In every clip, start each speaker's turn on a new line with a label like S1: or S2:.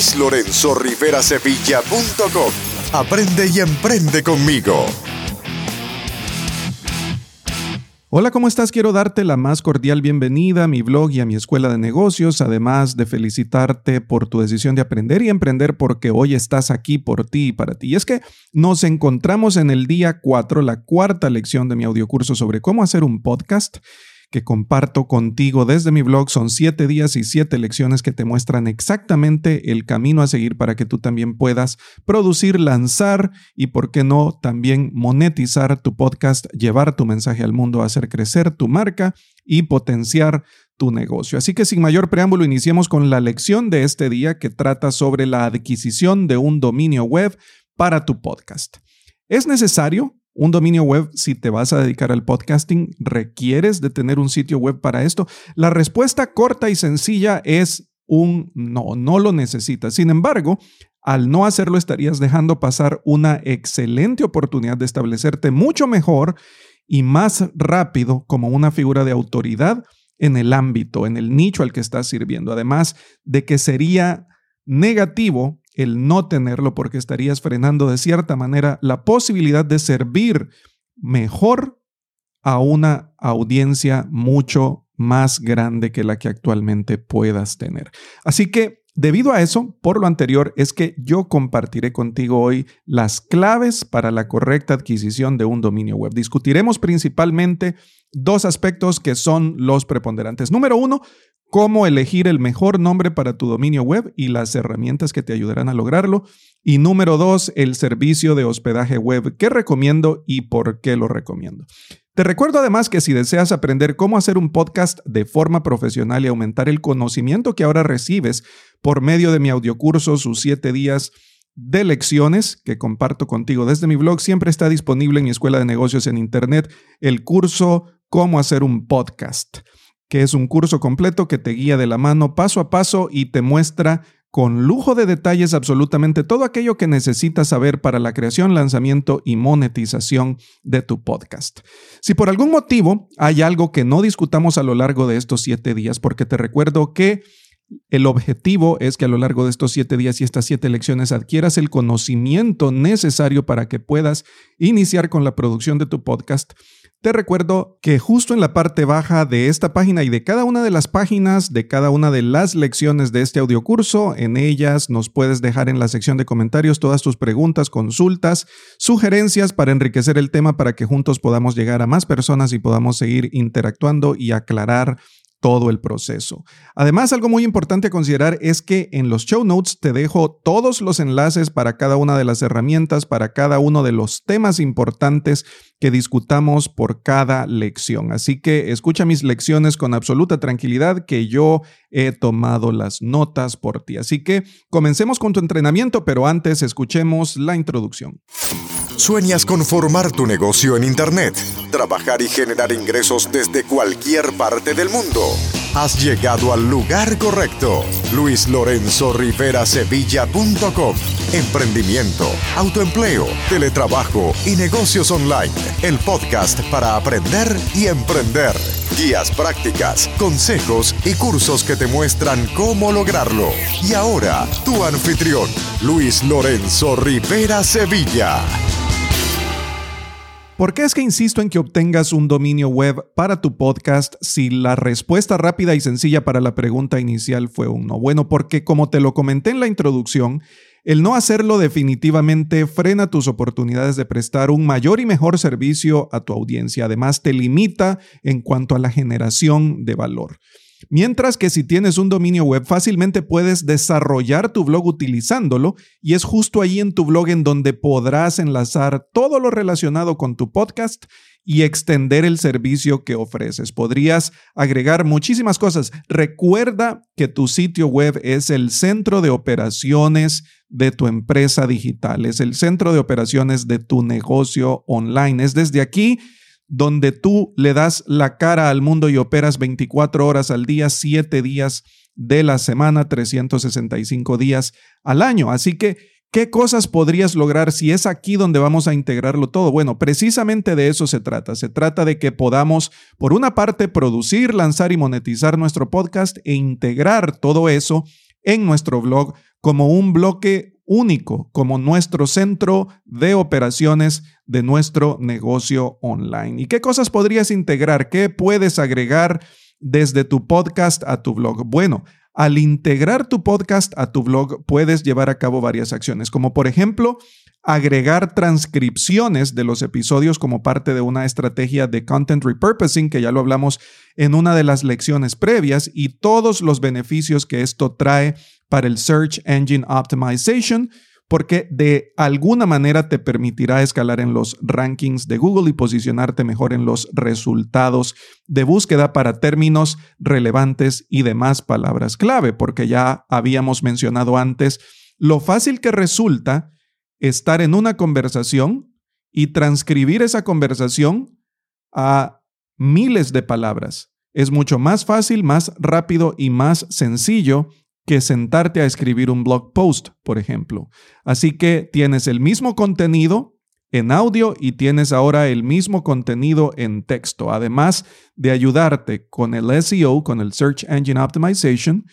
S1: luislorenzorriverasevilla.com. Aprende y emprende conmigo.
S2: Hola, ¿cómo estás? Quiero darte la más cordial bienvenida a mi blog y a mi escuela de negocios, además de felicitarte por tu decisión de aprender y emprender porque hoy estás aquí por ti y para ti. Y es que nos encontramos en el día 4, la cuarta lección de mi audiocurso sobre cómo hacer un podcast que comparto contigo desde mi blog. Son siete días y siete lecciones que te muestran exactamente el camino a seguir para que tú también puedas producir, lanzar y, por qué no, también monetizar tu podcast, llevar tu mensaje al mundo, hacer crecer tu marca y potenciar tu negocio. Así que sin mayor preámbulo, iniciemos con la lección de este día que trata sobre la adquisición de un dominio web para tu podcast. ¿Es necesario un dominio web, si te vas a dedicar al podcasting, ¿requieres de tener un sitio web para esto? La respuesta corta y sencilla es un no, no lo necesitas. Sin embargo, al no hacerlo estarías dejando pasar una excelente oportunidad de establecerte mucho mejor y más rápido como una figura de autoridad en el ámbito, en el nicho al que estás sirviendo. Además de que sería negativo el no tenerlo porque estarías frenando de cierta manera la posibilidad de servir mejor a una audiencia mucho más grande que la que actualmente puedas tener. Así que debido a eso, por lo anterior, es que yo compartiré contigo hoy las claves para la correcta adquisición de un dominio web. Discutiremos principalmente dos aspectos que son los preponderantes. Número uno, cómo elegir el mejor nombre para tu dominio web y las herramientas que te ayudarán a lograrlo. Y número dos, el servicio de hospedaje web que recomiendo y por qué lo recomiendo. Te recuerdo además que si deseas aprender cómo hacer un podcast de forma profesional y aumentar el conocimiento que ahora recibes por medio de mi audiocurso, sus siete días de lecciones que comparto contigo desde mi blog, siempre está disponible en mi escuela de negocios en Internet el curso Cómo hacer un podcast que es un curso completo que te guía de la mano paso a paso y te muestra con lujo de detalles absolutamente todo aquello que necesitas saber para la creación, lanzamiento y monetización de tu podcast. Si por algún motivo hay algo que no discutamos a lo largo de estos siete días, porque te recuerdo que el objetivo es que a lo largo de estos siete días y estas siete lecciones adquieras el conocimiento necesario para que puedas iniciar con la producción de tu podcast. Te recuerdo que justo en la parte baja de esta página y de cada una de las páginas de cada una de las lecciones de este audiocurso, en ellas nos puedes dejar en la sección de comentarios todas tus preguntas, consultas, sugerencias para enriquecer el tema para que juntos podamos llegar a más personas y podamos seguir interactuando y aclarar todo el proceso. Además, algo muy importante a considerar es que en los show notes te dejo todos los enlaces para cada una de las herramientas, para cada uno de los temas importantes que discutamos por cada lección. Así que escucha mis lecciones con absoluta tranquilidad que yo he tomado las notas por ti. Así que comencemos con tu entrenamiento, pero antes escuchemos la introducción.
S1: ¿Sueñas con formar tu negocio en Internet? Trabajar y generar ingresos desde cualquier parte del mundo. Has llegado al lugar correcto. Luis Lorenzo Rivera Sevilla.com. Emprendimiento, autoempleo, teletrabajo y negocios online. El podcast para aprender y emprender. Guías prácticas, consejos y cursos que te muestran cómo lograrlo. Y ahora, tu anfitrión, Luis Lorenzo Rivera Sevilla.
S2: ¿Por qué es que insisto en que obtengas un dominio web para tu podcast si la respuesta rápida y sencilla para la pregunta inicial fue un no? Bueno, porque como te lo comenté en la introducción, el no hacerlo definitivamente frena tus oportunidades de prestar un mayor y mejor servicio a tu audiencia. Además, te limita en cuanto a la generación de valor. Mientras que si tienes un dominio web, fácilmente puedes desarrollar tu blog utilizándolo y es justo ahí en tu blog en donde podrás enlazar todo lo relacionado con tu podcast y extender el servicio que ofreces. Podrías agregar muchísimas cosas. Recuerda que tu sitio web es el centro de operaciones de tu empresa digital, es el centro de operaciones de tu negocio online. Es desde aquí donde tú le das la cara al mundo y operas 24 horas al día, 7 días de la semana, 365 días al año. Así que, ¿qué cosas podrías lograr si es aquí donde vamos a integrarlo todo? Bueno, precisamente de eso se trata. Se trata de que podamos, por una parte, producir, lanzar y monetizar nuestro podcast e integrar todo eso en nuestro blog como un bloque único, como nuestro centro de operaciones de nuestro negocio online. ¿Y qué cosas podrías integrar? ¿Qué puedes agregar desde tu podcast a tu blog? Bueno, al integrar tu podcast a tu blog puedes llevar a cabo varias acciones, como por ejemplo agregar transcripciones de los episodios como parte de una estrategia de content repurposing, que ya lo hablamos en una de las lecciones previas, y todos los beneficios que esto trae para el Search Engine Optimization, porque de alguna manera te permitirá escalar en los rankings de Google y posicionarte mejor en los resultados de búsqueda para términos relevantes y demás palabras clave, porque ya habíamos mencionado antes lo fácil que resulta estar en una conversación y transcribir esa conversación a miles de palabras. Es mucho más fácil, más rápido y más sencillo que sentarte a escribir un blog post, por ejemplo. Así que tienes el mismo contenido en audio y tienes ahora el mismo contenido en texto, además de ayudarte con el SEO, con el Search Engine Optimization,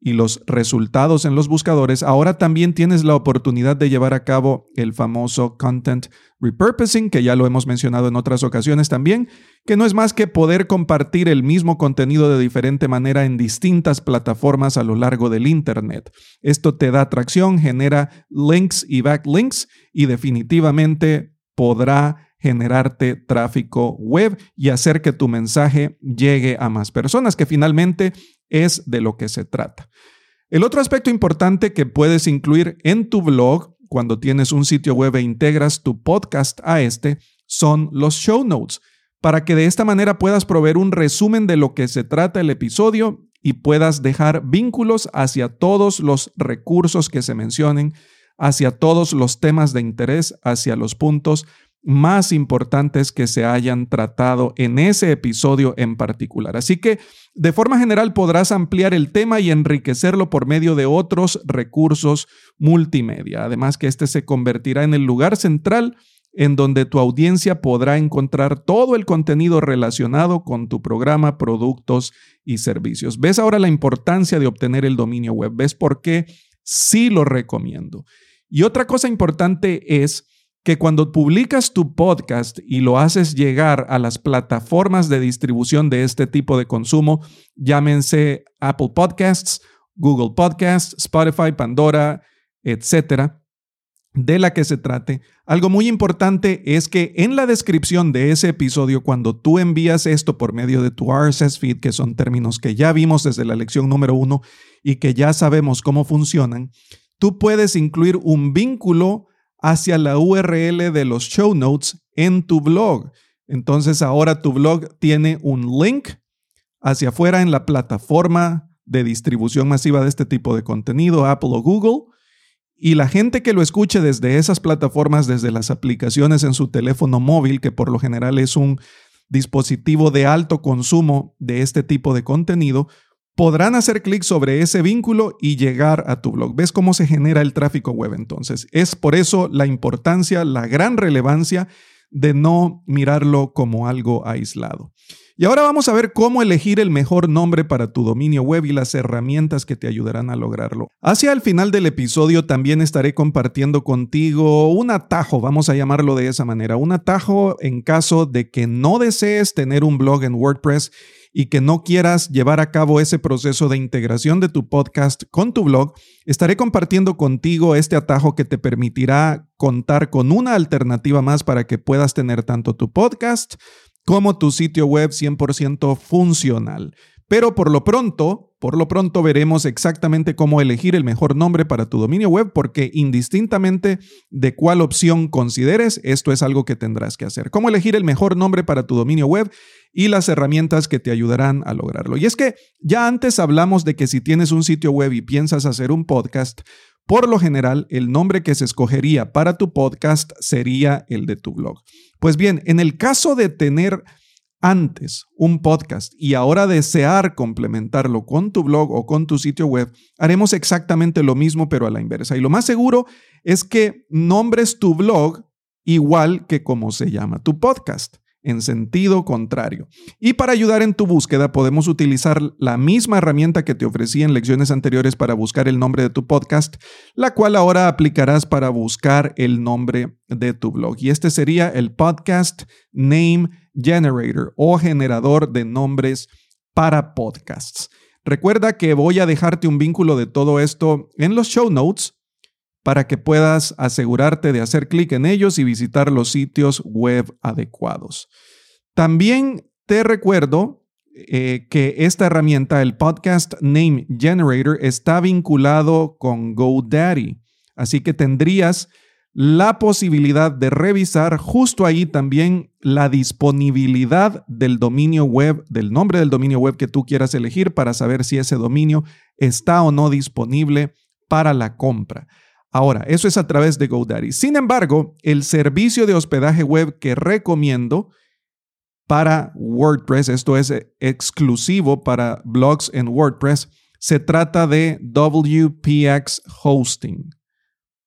S2: y los resultados en los buscadores, ahora también tienes la oportunidad de llevar a cabo el famoso content repurposing, que ya lo hemos mencionado en otras ocasiones también, que no es más que poder compartir el mismo contenido de diferente manera en distintas plataformas a lo largo del Internet. Esto te da atracción, genera links y backlinks y definitivamente podrá generarte tráfico web y hacer que tu mensaje llegue a más personas, que finalmente es de lo que se trata. El otro aspecto importante que puedes incluir en tu blog cuando tienes un sitio web e integras tu podcast a este son los show notes, para que de esta manera puedas proveer un resumen de lo que se trata el episodio y puedas dejar vínculos hacia todos los recursos que se mencionen, hacia todos los temas de interés, hacia los puntos más importantes que se hayan tratado en ese episodio en particular. Así que, de forma general, podrás ampliar el tema y enriquecerlo por medio de otros recursos multimedia. Además que este se convertirá en el lugar central en donde tu audiencia podrá encontrar todo el contenido relacionado con tu programa, productos y servicios. ¿Ves ahora la importancia de obtener el dominio web? ¿Ves por qué sí lo recomiendo? Y otra cosa importante es que cuando publicas tu podcast y lo haces llegar a las plataformas de distribución de este tipo de consumo, llámense Apple Podcasts, Google Podcasts, Spotify, Pandora, etcétera, de la que se trate, algo muy importante es que en la descripción de ese episodio, cuando tú envías esto por medio de tu RSS feed, que son términos que ya vimos desde la lección número uno y que ya sabemos cómo funcionan, tú puedes incluir un vínculo hacia la URL de los show notes en tu blog. Entonces ahora tu blog tiene un link hacia afuera en la plataforma de distribución masiva de este tipo de contenido, Apple o Google. Y la gente que lo escuche desde esas plataformas, desde las aplicaciones en su teléfono móvil, que por lo general es un dispositivo de alto consumo de este tipo de contenido, podrán hacer clic sobre ese vínculo y llegar a tu blog. ¿Ves cómo se genera el tráfico web entonces? Es por eso la importancia, la gran relevancia de no mirarlo como algo aislado. Y ahora vamos a ver cómo elegir el mejor nombre para tu dominio web y las herramientas que te ayudarán a lograrlo. Hacia el final del episodio también estaré compartiendo contigo un atajo, vamos a llamarlo de esa manera, un atajo en caso de que no desees tener un blog en WordPress y que no quieras llevar a cabo ese proceso de integración de tu podcast con tu blog, estaré compartiendo contigo este atajo que te permitirá contar con una alternativa más para que puedas tener tanto tu podcast como tu sitio web 100% funcional. Pero por lo pronto, por lo pronto veremos exactamente cómo elegir el mejor nombre para tu dominio web porque indistintamente de cuál opción consideres, esto es algo que tendrás que hacer. Cómo elegir el mejor nombre para tu dominio web y las herramientas que te ayudarán a lograrlo. Y es que ya antes hablamos de que si tienes un sitio web y piensas hacer un podcast, por lo general el nombre que se escogería para tu podcast sería el de tu blog. Pues bien, en el caso de tener antes un podcast y ahora desear complementarlo con tu blog o con tu sitio web, haremos exactamente lo mismo pero a la inversa. Y lo más seguro es que nombres tu blog igual que como se llama tu podcast. En sentido contrario. Y para ayudar en tu búsqueda podemos utilizar la misma herramienta que te ofrecí en lecciones anteriores para buscar el nombre de tu podcast, la cual ahora aplicarás para buscar el nombre de tu blog. Y este sería el Podcast Name Generator o generador de nombres para podcasts. Recuerda que voy a dejarte un vínculo de todo esto en los show notes para que puedas asegurarte de hacer clic en ellos y visitar los sitios web adecuados. También te recuerdo eh, que esta herramienta, el Podcast Name Generator, está vinculado con GoDaddy. Así que tendrías la posibilidad de revisar justo ahí también la disponibilidad del dominio web, del nombre del dominio web que tú quieras elegir para saber si ese dominio está o no disponible para la compra. Ahora, eso es a través de GoDaddy. Sin embargo, el servicio de hospedaje web que recomiendo para WordPress, esto es exclusivo para blogs en WordPress, se trata de WPX Hosting.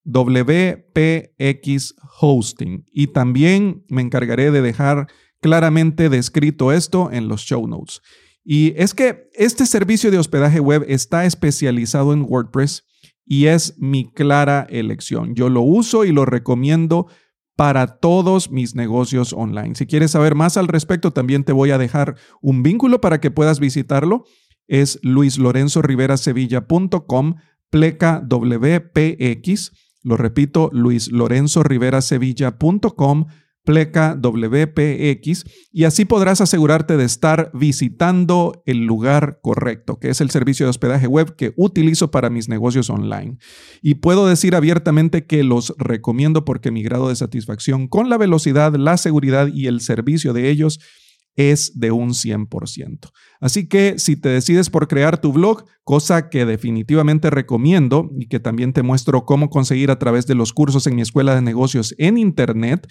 S2: WPX Hosting. Y también me encargaré de dejar claramente descrito esto en los show notes. Y es que este servicio de hospedaje web está especializado en WordPress y es mi clara elección. Yo lo uso y lo recomiendo para todos mis negocios online. Si quieres saber más al respecto, también te voy a dejar un vínculo para que puedas visitarlo. Es luislorenzoriverasevilla.com pleca WPX lo repito, luislorenzorivera.sevilla.com pleca WPX y así podrás asegurarte de estar visitando el lugar correcto, que es el servicio de hospedaje web que utilizo para mis negocios online. Y puedo decir abiertamente que los recomiendo porque mi grado de satisfacción con la velocidad, la seguridad y el servicio de ellos es de un 100%. Así que si te decides por crear tu blog, cosa que definitivamente recomiendo y que también te muestro cómo conseguir a través de los cursos en mi escuela de negocios en Internet,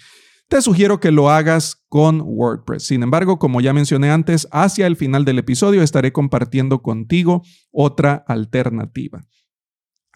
S2: te sugiero que lo hagas con WordPress. Sin embargo, como ya mencioné antes, hacia el final del episodio estaré compartiendo contigo otra alternativa.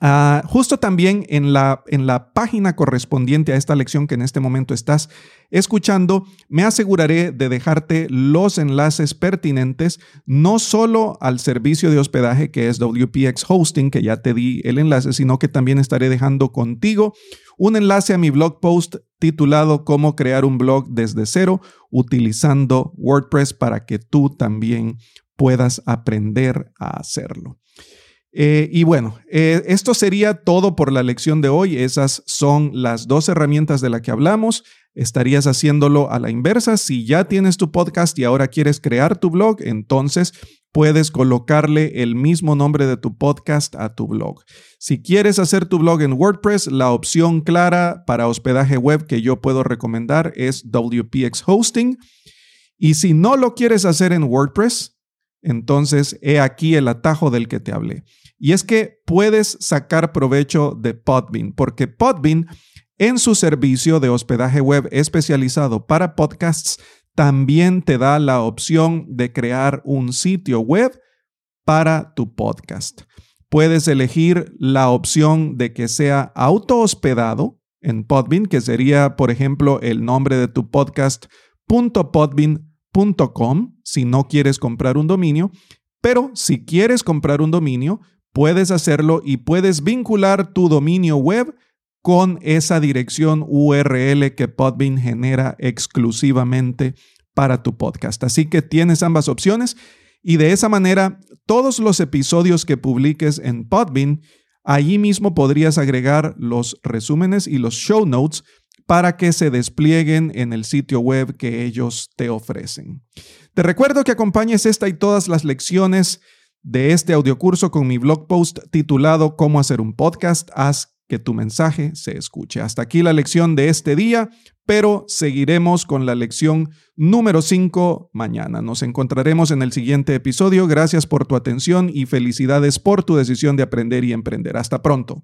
S2: Ah, justo también en la, en la página correspondiente a esta lección que en este momento estás escuchando, me aseguraré de dejarte los enlaces pertinentes, no solo al servicio de hospedaje que es WPX Hosting, que ya te di el enlace, sino que también estaré dejando contigo un enlace a mi blog post titulado Cómo crear un blog desde cero utilizando WordPress para que tú también puedas aprender a hacerlo. Eh, y bueno, eh, esto sería todo por la lección de hoy. Esas son las dos herramientas de las que hablamos. Estarías haciéndolo a la inversa. Si ya tienes tu podcast y ahora quieres crear tu blog, entonces puedes colocarle el mismo nombre de tu podcast a tu blog. Si quieres hacer tu blog en WordPress, la opción clara para hospedaje web que yo puedo recomendar es WPX Hosting. Y si no lo quieres hacer en WordPress, entonces he aquí el atajo del que te hablé. Y es que puedes sacar provecho de Podbean, porque Podbean en su servicio de hospedaje web especializado para podcasts también te da la opción de crear un sitio web para tu podcast. Puedes elegir la opción de que sea auto hospedado en Podbean, que sería, por ejemplo, el nombre de tu podcast .podbean.com si no quieres comprar un dominio, pero si quieres comprar un dominio, puedes hacerlo y puedes vincular tu dominio web con esa dirección URL que Podbean genera exclusivamente para tu podcast. Así que tienes ambas opciones y de esa manera todos los episodios que publiques en Podbean, allí mismo podrías agregar los resúmenes y los show notes para que se desplieguen en el sitio web que ellos te ofrecen. Te recuerdo que acompañes esta y todas las lecciones de este audiocurso con mi blog post titulado Cómo hacer un podcast. Haz que tu mensaje se escuche. Hasta aquí la lección de este día, pero seguiremos con la lección número 5 mañana. Nos encontraremos en el siguiente episodio. Gracias por tu atención y felicidades por tu decisión de aprender y emprender. Hasta pronto.